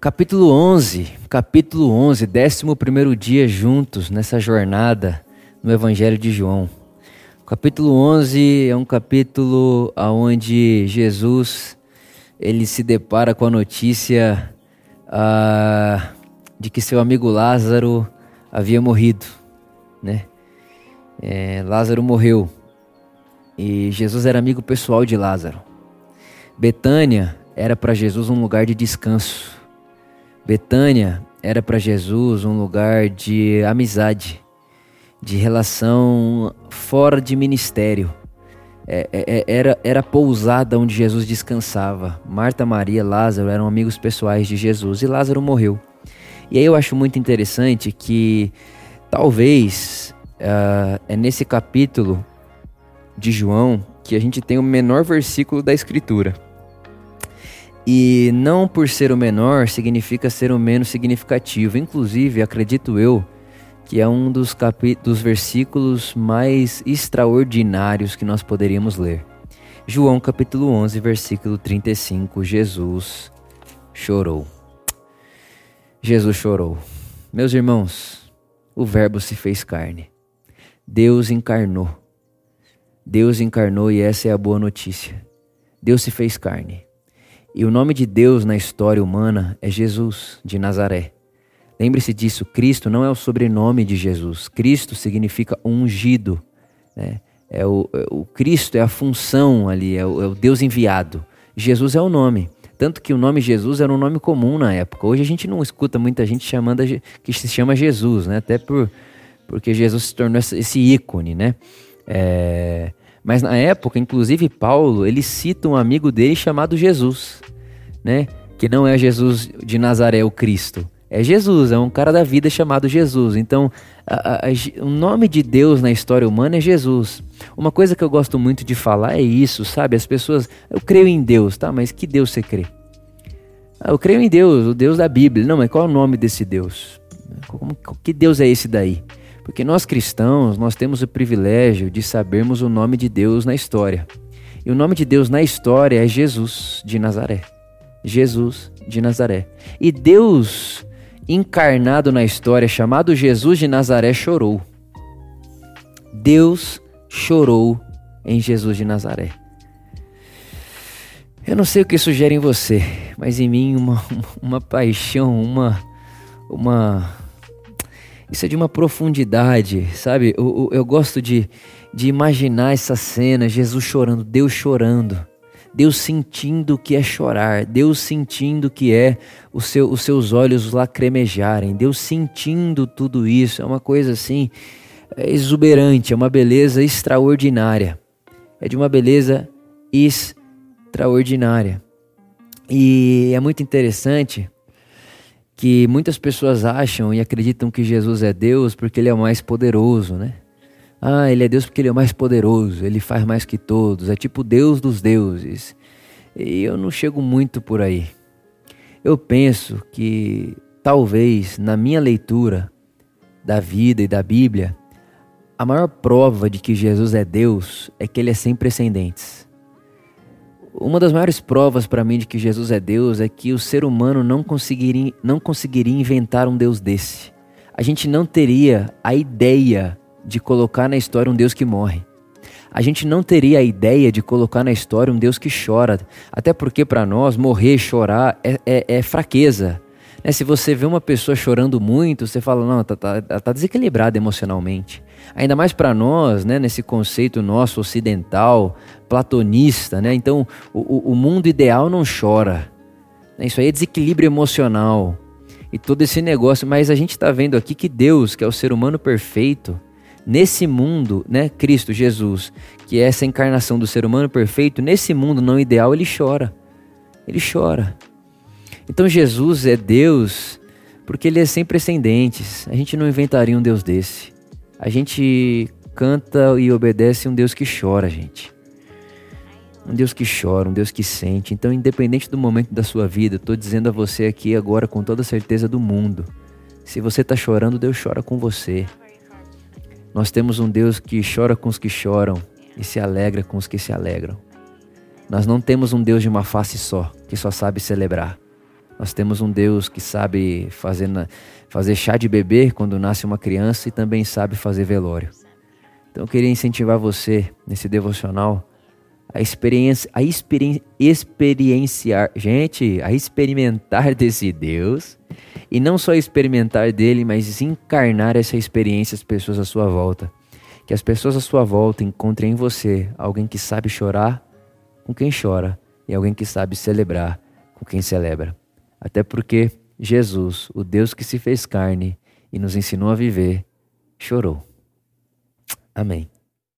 Capítulo 11, capítulo 11, 11 dia juntos nessa jornada no Evangelho de João. Capítulo 11 é um capítulo onde Jesus ele se depara com a notícia uh, de que seu amigo Lázaro havia morrido, né? É, Lázaro morreu e Jesus era amigo pessoal de Lázaro. Betânia era para Jesus um lugar de descanso. Betânia era para Jesus um lugar de amizade, de relação fora de ministério. É, é, é, era, era a pousada onde Jesus descansava. Marta, Maria, Lázaro eram amigos pessoais de Jesus e Lázaro morreu. E aí eu acho muito interessante que talvez uh, é nesse capítulo de João que a gente tem o menor versículo da Escritura. E não por ser o menor significa ser o menos significativo. Inclusive, acredito eu que é um dos, dos versículos mais extraordinários que nós poderíamos ler. João capítulo 11, versículo 35. Jesus chorou. Jesus chorou. Meus irmãos, o Verbo se fez carne. Deus encarnou. Deus encarnou e essa é a boa notícia. Deus se fez carne. E o nome de Deus na história humana é Jesus de Nazaré. Lembre-se disso, Cristo não é o sobrenome de Jesus. Cristo significa ungido. Né? É o, é o Cristo é a função ali, é o, é o Deus enviado. Jesus é o nome. Tanto que o nome Jesus era um nome comum na época. Hoje a gente não escuta muita gente chamando que se chama Jesus, né? Até por, porque Jesus se tornou esse ícone, né? É, mas na época, inclusive Paulo, ele cita um amigo dele chamado Jesus, né? Que não é Jesus de Nazaré, o Cristo. É Jesus, é um cara da vida chamado Jesus. Então, a, a, a, o nome de Deus na história humana é Jesus. Uma coisa que eu gosto muito de falar é isso, sabe? As pessoas, eu creio em Deus, tá? Mas que Deus você crê? Ah, eu creio em Deus, o Deus da Bíblia. Não, mas qual é o nome desse Deus? Como, que Deus é esse daí? Porque nós cristãos, nós temos o privilégio de sabermos o nome de Deus na história. E o nome de Deus na história é Jesus de Nazaré. Jesus de Nazaré. E Deus encarnado na história, chamado Jesus de Nazaré, chorou. Deus chorou em Jesus de Nazaré. Eu não sei o que isso gera em você, mas em mim uma, uma, paixão, uma, uma isso é de uma profundidade, sabe? Eu, eu, eu gosto de, de imaginar essa cena, Jesus chorando, Deus chorando. Deus sentindo o que é chorar, Deus sentindo o que é o seu, os seus olhos lacrimejarem, Deus sentindo tudo isso, é uma coisa assim é exuberante, é uma beleza extraordinária, é de uma beleza extraordinária. E é muito interessante que muitas pessoas acham e acreditam que Jesus é Deus porque ele é o mais poderoso, né? Ah, ele é Deus porque ele é o mais poderoso, ele faz mais que todos, é tipo Deus dos deuses. E eu não chego muito por aí. Eu penso que talvez na minha leitura da vida e da Bíblia, a maior prova de que Jesus é Deus é que ele é sem precedentes. Uma das maiores provas para mim de que Jesus é Deus é que o ser humano não conseguiria, não conseguiria inventar um Deus desse. A gente não teria a ideia de colocar na história um Deus que morre. A gente não teria a ideia de colocar na história um Deus que chora. Até porque para nós morrer, chorar é, é, é fraqueza. Né? Se você vê uma pessoa chorando muito, você fala, não, tá, tá, tá desequilibrada emocionalmente. Ainda mais para nós, né, nesse conceito nosso ocidental, platonista, né? Então, o, o mundo ideal não chora. Né? Isso aí é desequilíbrio emocional e todo esse negócio. Mas a gente está vendo aqui que Deus, que é o ser humano perfeito, nesse mundo, né, Cristo, Jesus, que é essa encarnação do ser humano perfeito, nesse mundo não ideal, ele chora. Ele chora. Então Jesus é Deus porque ele é sem precedentes. A gente não inventaria um Deus desse. A gente canta e obedece um Deus que chora, gente. Um Deus que chora, um Deus que sente. Então, independente do momento da sua vida, estou dizendo a você aqui agora com toda a certeza do mundo. Se você está chorando, Deus chora com você. Nós temos um Deus que chora com os que choram e se alegra com os que se alegram. Nós não temos um Deus de uma face só, que só sabe celebrar. Nós temos um Deus que sabe fazer, fazer chá de bebê quando nasce uma criança e também sabe fazer velório. Então eu queria incentivar você nesse devocional a experiência, a experi experienciar, gente, a experimentar desse Deus e não só experimentar dele, mas encarnar essa experiência às pessoas à sua volta. Que as pessoas à sua volta encontrem em você alguém que sabe chorar com quem chora e alguém que sabe celebrar com quem celebra. Até porque Jesus, o Deus que se fez carne e nos ensinou a viver, chorou. Amém.